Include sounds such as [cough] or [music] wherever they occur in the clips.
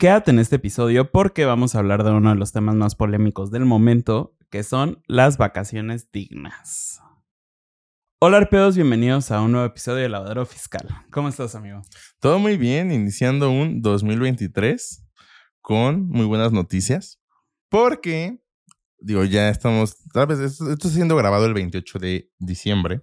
quédate en este episodio porque vamos a hablar de uno de los temas más polémicos del momento, que son las vacaciones dignas. Hola arpeos, bienvenidos a un nuevo episodio de Lavadero Fiscal. ¿Cómo estás, amigo? Todo muy bien, iniciando un 2023 con muy buenas noticias, porque, digo, ya estamos, tal vez esto, esto está siendo grabado el 28 de diciembre,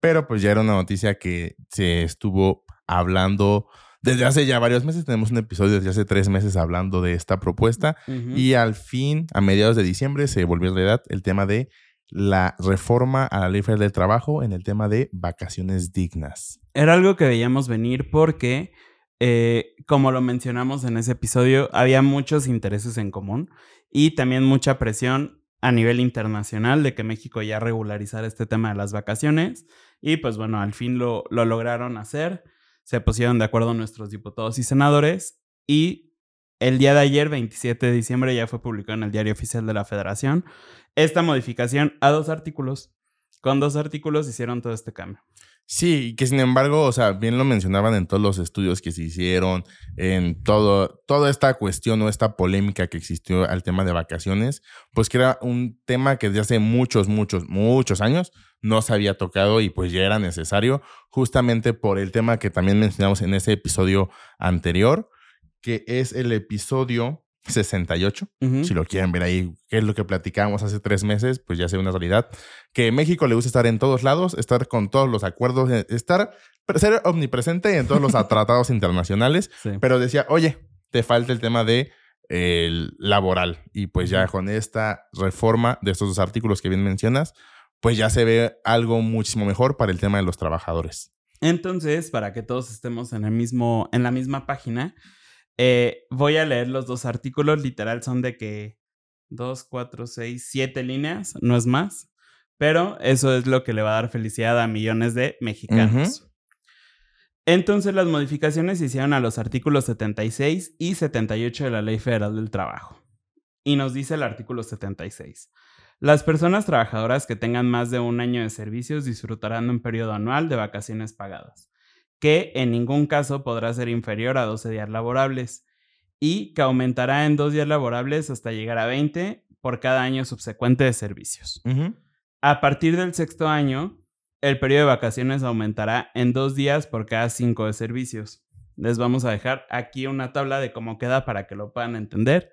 pero pues ya era una noticia que se estuvo hablando desde hace ya varios meses. Tenemos un episodio desde hace tres meses hablando de esta propuesta y al fin, a mediados de diciembre, se volvió a realidad el tema de la reforma a la ley federal del trabajo en el tema de vacaciones dignas. Era algo que veíamos venir porque, eh, como lo mencionamos en ese episodio, había muchos intereses en común y también mucha presión a nivel internacional de que México ya regularizara este tema de las vacaciones. Y pues bueno, al fin lo, lo lograron hacer. Se pusieron de acuerdo nuestros diputados y senadores y el día de ayer, 27 de diciembre, ya fue publicado en el Diario Oficial de la Federación esta modificación a dos artículos. Con dos artículos hicieron todo este cambio. Sí, que sin embargo, o sea, bien lo mencionaban en todos los estudios que se hicieron, en todo, toda esta cuestión o esta polémica que existió al tema de vacaciones, pues que era un tema que desde hace muchos, muchos, muchos años no se había tocado y pues ya era necesario, justamente por el tema que también mencionamos en ese episodio anterior, que es el episodio 68. Ujú. Si lo quieren ver ahí, qué es lo que platicábamos hace tres meses, pues ya sea una realidad. Que México le gusta estar en todos lados, estar con todos los acuerdos, eh, estar, ser omnipresente en todos los [laughs] tratados internacionales. Sí. Pero decía, oye, te falta el tema de el laboral. Y pues ya con esta reforma de estos dos artículos que bien mencionas, pues ya se ve algo muchísimo mejor para el tema de los trabajadores. Entonces, para que todos estemos en el mismo, en la misma página, eh, voy a leer los dos artículos. Literal son de que dos, cuatro, seis, siete líneas, no es más. Pero eso es lo que le va a dar felicidad a millones de mexicanos. Entonces, las modificaciones se hicieron a los artículos 76 y 78 de la Ley Federal del Trabajo. Y nos dice el artículo 76. Las personas trabajadoras que tengan más de un año de servicios disfrutarán de un periodo anual de vacaciones pagadas, que en ningún caso podrá ser inferior a 12 días laborables y que aumentará en dos días laborables hasta llegar a 20 por cada año subsecuente de servicios. A partir del sexto año, el periodo de vacaciones aumentará en dos días por cada cinco de servicios. Les vamos a dejar aquí una tabla de cómo queda para que lo puedan entender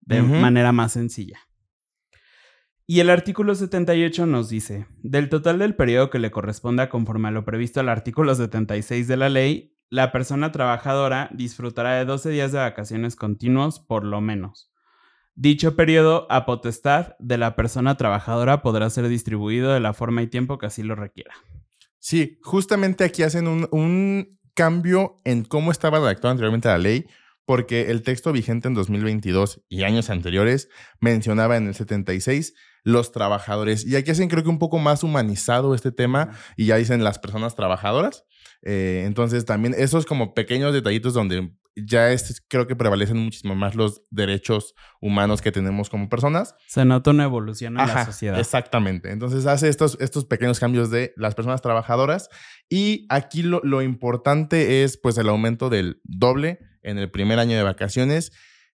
de manera más sencilla. Y el artículo 78 nos dice, del total del periodo que le corresponda conforme a lo previsto al artículo 76 de la ley, la persona trabajadora disfrutará de 12 días de vacaciones continuos por lo menos. Dicho periodo a potestad de la persona trabajadora podrá ser distribuido de la forma y tiempo que así lo requiera. Sí, justamente aquí hacen un, un cambio en cómo estaba redactada anteriormente la ley, porque el texto vigente en 2022 y años anteriores mencionaba en el 76 los trabajadores. Y aquí hacen creo que un poco más humanizado este tema y ya dicen las personas trabajadoras. Eh, entonces también esos como pequeños detallitos donde ya es, creo que prevalecen muchísimo más los derechos humanos que tenemos como personas. Se nota una evolución en la Ajá, sociedad. Exactamente. Entonces hace estos, estos pequeños cambios de las personas trabajadoras y aquí lo, lo importante es pues el aumento del doble en el primer año de vacaciones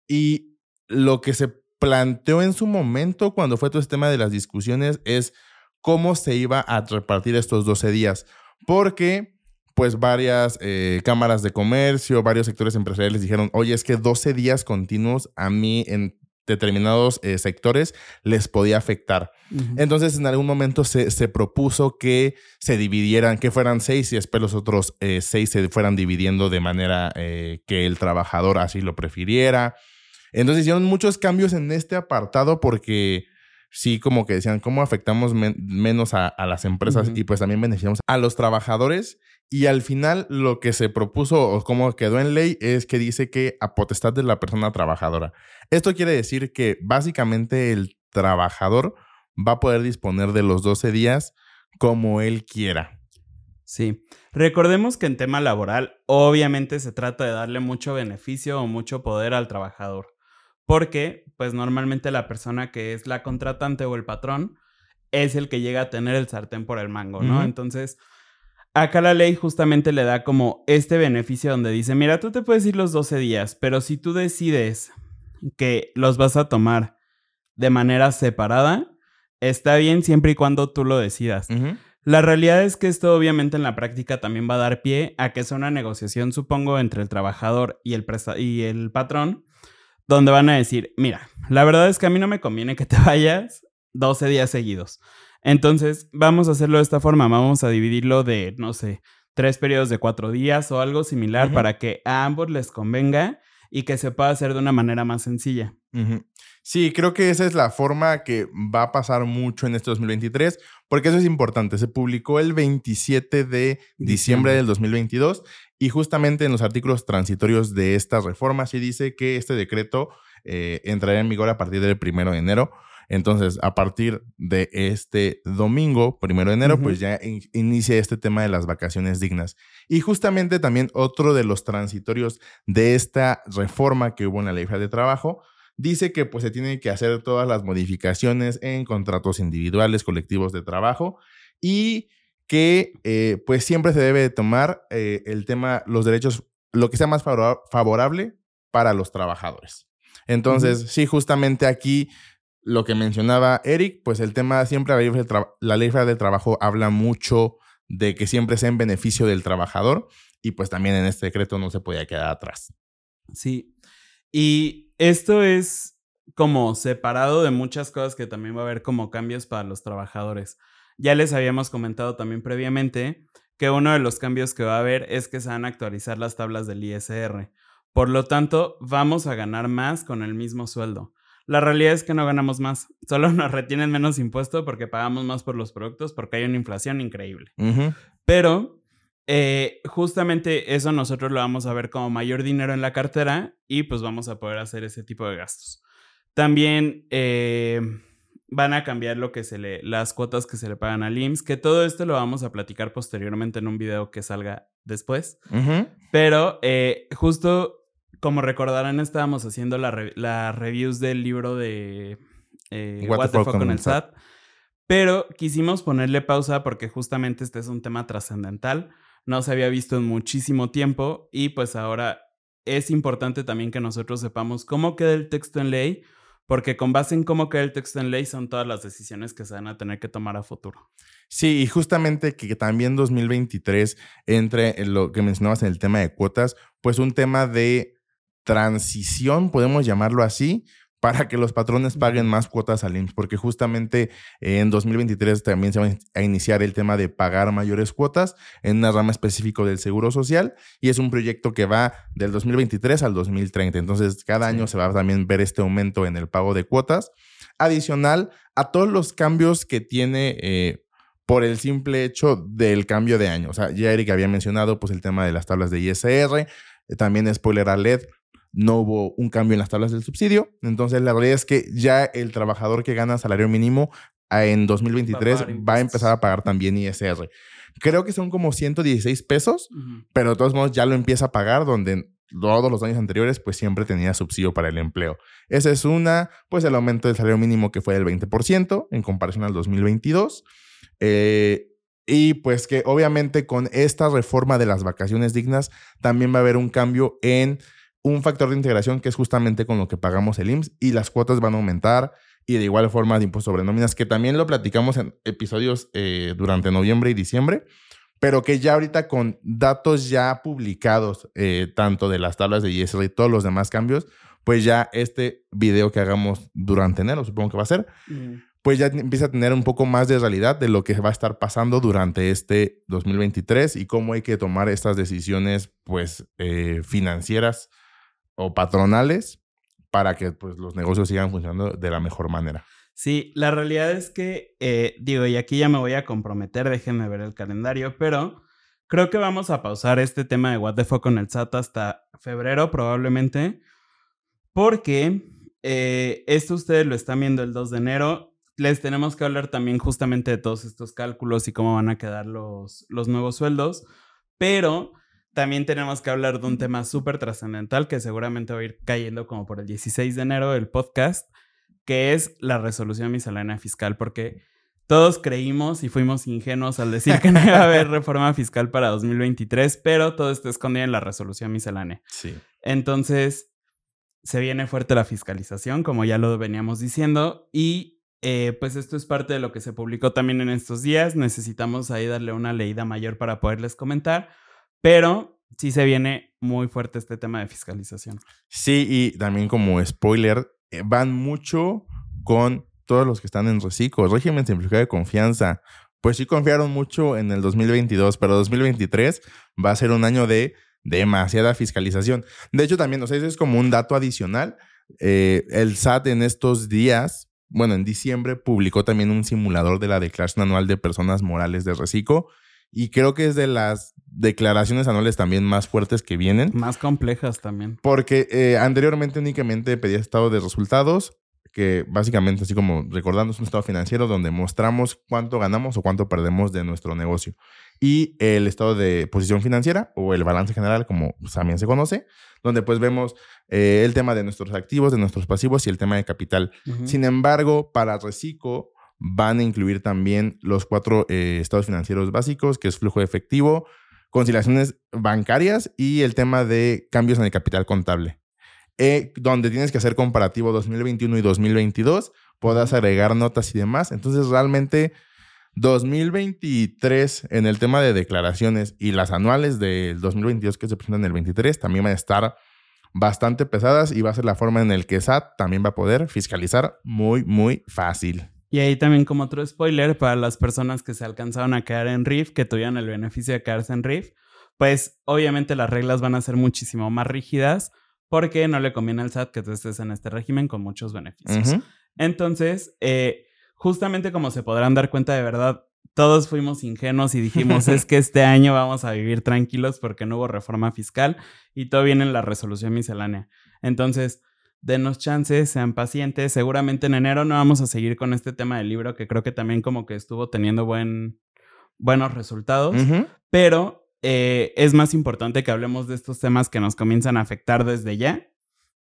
y lo que se planteó en su momento cuando fue todo este tema de las discusiones es cómo se iba a repartir estos 12 días porque pues varias eh, cámaras de comercio, varios sectores empresariales dijeron, oye, es que 12 días continuos a mí en determinados eh, sectores les podía afectar. Entonces, en algún momento se, se propuso que se dividieran, que fueran seis y después los otros eh, seis se fueran dividiendo de manera eh, que el trabajador así lo prefiriera. Entonces, hicieron muchos cambios en este apartado porque sí, como que decían, ¿cómo afectamos men- menos a, a las empresas y pues también beneficiamos a los trabajadores? Y al final lo que se propuso o cómo quedó en ley es que dice que a potestad de la persona trabajadora. Esto quiere decir que básicamente el trabajador va a poder disponer de los 12 días como él quiera. Sí. Recordemos que en tema laboral, obviamente se trata de darle mucho beneficio o mucho poder al trabajador. Porque, pues normalmente la persona que es la contratante o el patrón es el que llega a tener el sartén por el mango, ¿no? Entonces, acá la ley justamente le da como este beneficio donde dice, mira, tú te puedes ir los 12 días, pero si tú decides que los vas a tomar de manera separada, está bien siempre y cuando tú lo decidas. La realidad es que esto obviamente en la práctica también va a dar pie a que sea una negociación, supongo, entre el trabajador y el, y el patrón, donde van a decir, mira, la verdad es que a mí no me conviene que te [laughs] vayas 12 días seguidos. Entonces, vamos a hacerlo de esta forma, vamos a dividirlo de, no sé, tres periodos de cuatro días o algo similar para que a ambos les convenga y que se pueda hacer de una manera más sencilla. Sí, creo que esa es la forma que va a pasar mucho en este 2023, porque eso es importante. Se publicó el 27 de diciembre del 2022 y justamente en los artículos transitorios de esta reforma se dice que este decreto eh, entrará en vigor a partir del primero de enero. Entonces, a partir de este domingo, primero de enero, pues ya inicia este tema de las vacaciones dignas. Y justamente también otro de los transitorios de esta reforma que hubo en la ley de trabajo dice que pues se tienen que hacer todas las modificaciones en contratos individuales, colectivos de trabajo y que eh, pues siempre se debe tomar eh, el tema, los derechos, lo que sea más favorable para los trabajadores. Entonces, sí, justamente aquí lo que mencionaba Eric, pues el tema siempre, la ley, la ley del trabajo habla mucho de que siempre sea en beneficio del trabajador y pues también en este decreto no se podía quedar atrás. Sí, y esto es como separado de muchas cosas que también va a haber como cambios para los trabajadores. Ya les habíamos comentado también previamente que uno de los cambios que va a haber es que se van a actualizar las tablas del ISR. Por lo tanto, vamos a ganar más con el mismo sueldo. La realidad es que no ganamos más, [laughs] solo nos retienen menos impuesto porque pagamos más por los productos porque hay una inflación increíble. Pero eh, justamente eso nosotros lo vamos a ver como mayor dinero en la cartera y pues vamos a poder hacer ese tipo de gastos. También eh, van a cambiar lo que se le, las cuotas que se le pagan al IMSS, que todo esto lo vamos a platicar posteriormente en un video que salga después. Pero eh, justo como recordarán, estábamos haciendo la, reviews del libro de What, the Fuck con el SAT. Pero quisimos ponerle pausa porque justamente este es un tema trascendental no se había visto en muchísimo tiempo y pues ahora es importante también que nosotros sepamos cómo queda el texto en ley, porque con base en cómo queda el texto en ley son todas las decisiones que se van a tener que tomar a futuro. Sí, y justamente que también 2023 entre en lo que mencionabas en el tema de cuotas, pues un tema de transición, podemos llamarlo así, para que los patrones paguen más cuotas al IMSS, porque justamente en 2023 también se va a iniciar el tema de pagar mayores cuotas en una rama específica del Seguro Social y es un proyecto que va del 2023 al 2030. Entonces, cada año se va a también ver este aumento en el pago de cuotas, adicional a todos los cambios que tiene eh, por el simple hecho del cambio de año. O sea, ya Eric había mencionado pues el tema de las tablas de ISR, eh, también spoiler alert, no hubo un cambio en las tablas del subsidio. Entonces, la realidad es que ya el trabajador que gana salario mínimo ah, en 2023 va a, empezar a pagar también ISR. Creo que son como 116 pesos, pero de todos modos ya lo empieza a pagar donde todos los años anteriores pues siempre tenía subsidio para el empleo. Esa es una, pues el aumento del salario mínimo que fue del 20% en comparación al 2022. Eh, y pues que obviamente con esta reforma de las vacaciones dignas también va a haber un cambio en un factor de integración que es justamente con lo que pagamos el IMSS y las cuotas van a aumentar y de igual forma de impuestos sobre nóminas, que también lo platicamos en episodios eh, durante noviembre y diciembre, pero que ya ahorita con datos ya publicados, eh, tanto de las tablas de ISR y todos los demás cambios, pues ya este video que hagamos durante enero, supongo que va a ser, mm. pues ya empieza a tener un poco más de realidad de lo que va a estar pasando durante este 2023 y cómo hay que tomar estas decisiones pues eh, financieras o patronales para que pues, los negocios sigan funcionando de la mejor manera. Sí, la realidad es que, eh, digo, y aquí ya me voy a comprometer, déjenme ver el calendario, pero creo que vamos a pausar este tema de What the Fuck con el SAT hasta febrero probablemente, porque eh, esto ustedes lo están viendo el 2 de enero. Les tenemos que hablar también justamente de todos estos cálculos y cómo van a quedar los, los nuevos sueldos, pero también tenemos que hablar de un tema súper trascendental que seguramente va a ir cayendo como por el 16 de enero del podcast, que es la resolución miscelánea fiscal, porque todos creímos y fuimos ingenuos al decir que no iba a haber [laughs] reforma fiscal para 2023, pero todo está escondido en la resolución miscelánea. Sí. Entonces, se viene fuerte la fiscalización, como ya lo veníamos diciendo, y eh, pues esto es parte de lo que se publicó también en estos días. Necesitamos ahí darle una leída mayor para poderles comentar, pero sí se viene muy fuerte este tema de fiscalización. Sí, y también como spoiler, eh, van mucho con todos los que están en reciclo, régimen simplificado de confianza. Pues sí confiaron mucho en el 2022, pero 2023 va a ser un año de demasiada fiscalización. De hecho, también, o sea, eso es como un dato adicional. Eh, el SAT en estos días, bueno, en diciembre publicó también un simulador de la declaración anual de personas morales de reciclo y creo que es de las declaraciones anuales también más fuertes que vienen. Más complejas también. Porque eh, anteriormente únicamente pedía estado de resultados, que básicamente, así como recordando, es un estado financiero donde mostramos cuánto ganamos o cuánto perdemos de nuestro negocio. Y el estado de posición financiera o el balance general, como también se conoce, donde pues vemos eh, el tema de nuestros activos, de nuestros pasivos y el tema de capital. Sin embargo, para Reciclo van a incluir también los cuatro eh, estados financieros básicos, que es flujo de efectivo, conciliaciones bancarias y el tema de cambios en el capital contable. Eh, donde tienes que hacer comparativo 2021 y 2022, puedas agregar notas y demás. Entonces, realmente 2023 en el tema de declaraciones y las anuales del 2022 que se presentan en el 23 también van a estar bastante pesadas y va a ser la forma en el que SAT también va a poder fiscalizar muy, muy fácil. Y ahí también como otro spoiler para las personas que se alcanzaron a quedar en RIF, que tuvieron el beneficio de quedarse en RIF, pues obviamente las reglas van a ser muchísimo más rígidas porque no le conviene al SAT que tú estés en este régimen con muchos beneficios. Entonces, eh, justamente como se podrán dar cuenta de verdad, todos fuimos ingenuos y dijimos, es que este año vamos a vivir tranquilos porque no hubo reforma fiscal y todo viene en la resolución miscelánea. Entonces, denos chances, sean pacientes. Seguramente en enero no vamos a seguir con este tema del libro que creo que también como que estuvo teniendo buen, buenos resultados, pero eh, es más importante que hablemos de estos temas que nos comienzan a afectar desde ya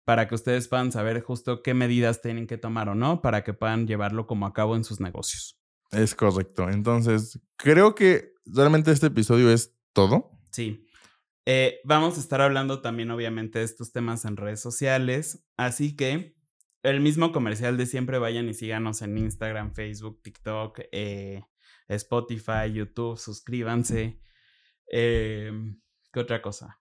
para que ustedes puedan saber justo qué medidas tienen que tomar o no para que puedan llevarlo como a cabo en sus negocios. Es correcto. Entonces, creo que realmente este episodio es todo. Sí. Eh, vamos a estar hablando también, obviamente, de estos temas en redes sociales. Así que el mismo comercial de siempre, vayan y síganos en Instagram, Facebook, TikTok, eh, Spotify, YouTube, suscríbanse. Em, ¿Qué otra cosa?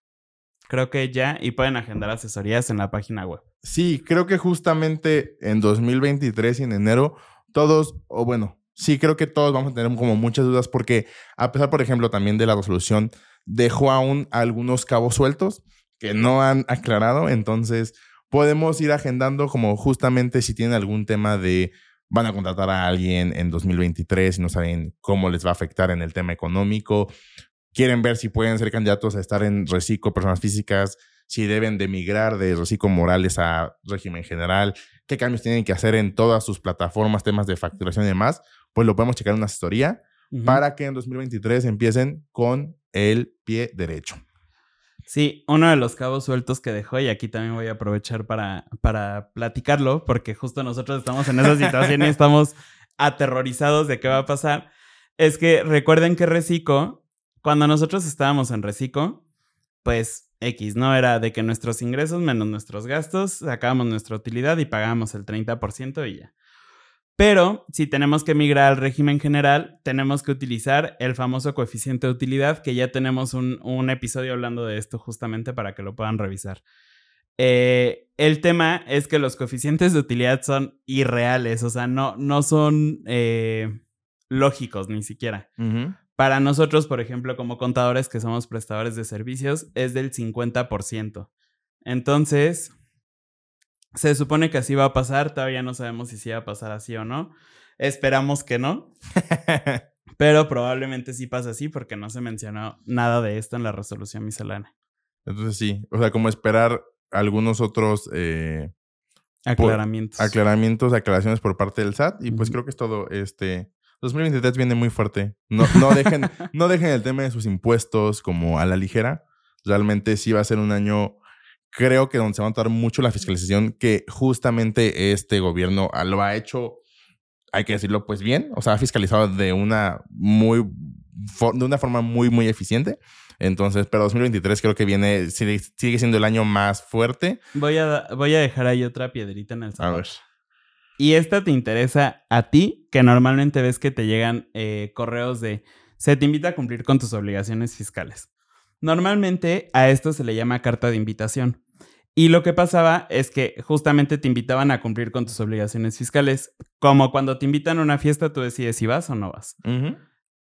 Creo que ya, y pueden agendar asesorías en la página web. Sí, creo que justamente en 2023 y en enero, todos, o bueno, sí creo que todos vamos a tener como muchas dudas porque a pesar, por ejemplo, también de la resolución, dejó aún algunos cabos sueltos que no han aclarado, entonces podemos ir agendando como justamente si tienen algún tema de van a contratar a alguien en 2023 y no saben cómo les va a afectar en el tema económico. Quieren ver si pueden ser candidatos a estar en reciclo personas físicas, si deben de migrar de reciclo morales a régimen general, qué cambios tienen que hacer en todas sus plataformas, temas de facturación y demás, pues lo podemos checar en una asesoría para que en 2023 empiecen con el pie derecho. Sí, uno de los cabos sueltos que dejó, y aquí también voy a aprovechar para, para platicarlo, porque justo nosotros estamos en esa situación y [laughs] estamos aterrorizados de qué va a pasar, es que recuerden que Reciclo cuando nosotros estábamos en Reciclo, pues X, ¿no? Era de que nuestros ingresos menos nuestros gastos, sacábamos nuestra utilidad y pagábamos el 30% y ya. Pero si tenemos que migrar al régimen general, tenemos que utilizar el famoso coeficiente de utilidad, que ya tenemos un, episodio hablando de esto justamente para que lo puedan revisar. Eh, el tema es que los coeficientes de utilidad son irreales, o sea, no, no son eh, lógicos ni siquiera. Para nosotros, por ejemplo, como contadores que somos prestadores de servicios, es del 50%. Entonces, se supone que así va a pasar, todavía no sabemos si sí va a pasar así o no. Esperamos que no. [laughs] pero probablemente sí pasa así porque no se mencionó nada de esto en la resolución miscelánea. Entonces sí, o sea, como esperar algunos otros eh, aclaramientos. aclaramientos, aclaraciones por parte del SAT y pues creo que es todo este 2023 viene muy fuerte. No, no, dejen, [laughs] no dejen el tema de sus impuestos como a la ligera. Realmente sí va a ser un año, creo que donde se va a notar mucho la fiscalización que justamente este gobierno lo ha hecho hay que decirlo, pues bien. O sea, ha fiscalizado de una muy, de una forma muy, muy eficiente. Entonces, pero 2023 creo que viene, sigue, siendo el año más fuerte. Voy a, voy a dejar ahí otra piedrita en el zapato. A ver. Y esta te interesa a ti, que normalmente ves que te llegan eh, correos de se te invita a cumplir con tus obligaciones fiscales. Normalmente a esto se le llama carta de invitación. Y lo que pasaba es que justamente te invitaban a cumplir con tus obligaciones fiscales. Como cuando te invitan a una fiesta, tú decides si vas o no vas.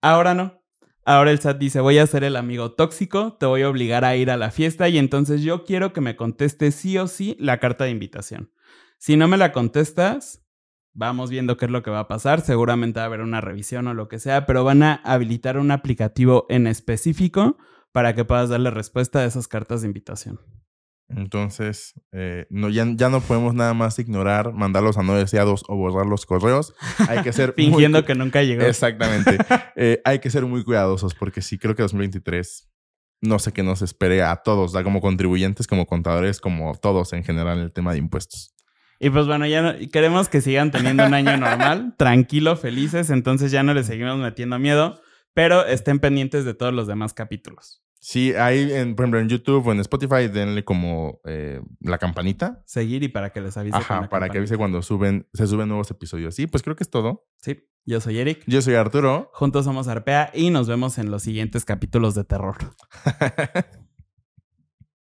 Ahora no. Ahora el SAT dice, voy a ser el amigo tóxico, te voy a obligar a ir a la fiesta y entonces yo quiero que me contestes sí o sí la carta de invitación. Si no me la contestas, vamos viendo qué es lo que va a pasar. Seguramente va a haber una revisión o lo que sea, pero van a habilitar un aplicativo en específico para que puedas darle respuesta a esas cartas de invitación. Entonces, eh, no, ya, ya, no podemos nada más ignorar, mandarlos a no deseados o borrar los correos. Hay que ser. [laughs] Fingiendo que nunca llegó. Exactamente. [laughs] Eh, hay que ser muy cuidadosos porque sí, creo que 2023 no sé qué nos espere a todos, da como contribuyentes, como contadores, como todos en general en el tema de impuestos. Y pues bueno, ya queremos que sigan teniendo un año normal, [laughs] tranquilo, felices, entonces ya no les seguimos metiendo miedo, pero estén pendientes de todos los demás capítulos. Sí, ahí, en, por ejemplo, en YouTube o en Spotify, denle como eh, la campanita. Seguir y para que les avise. Ajá, para que avise cuando suben, se suben nuevos episodios. Sí, pues creo que es todo. Sí, yo soy Eric. Yo soy Arturo. Juntos somos Arpea y nos vemos en los siguientes capítulos de terror. [laughs]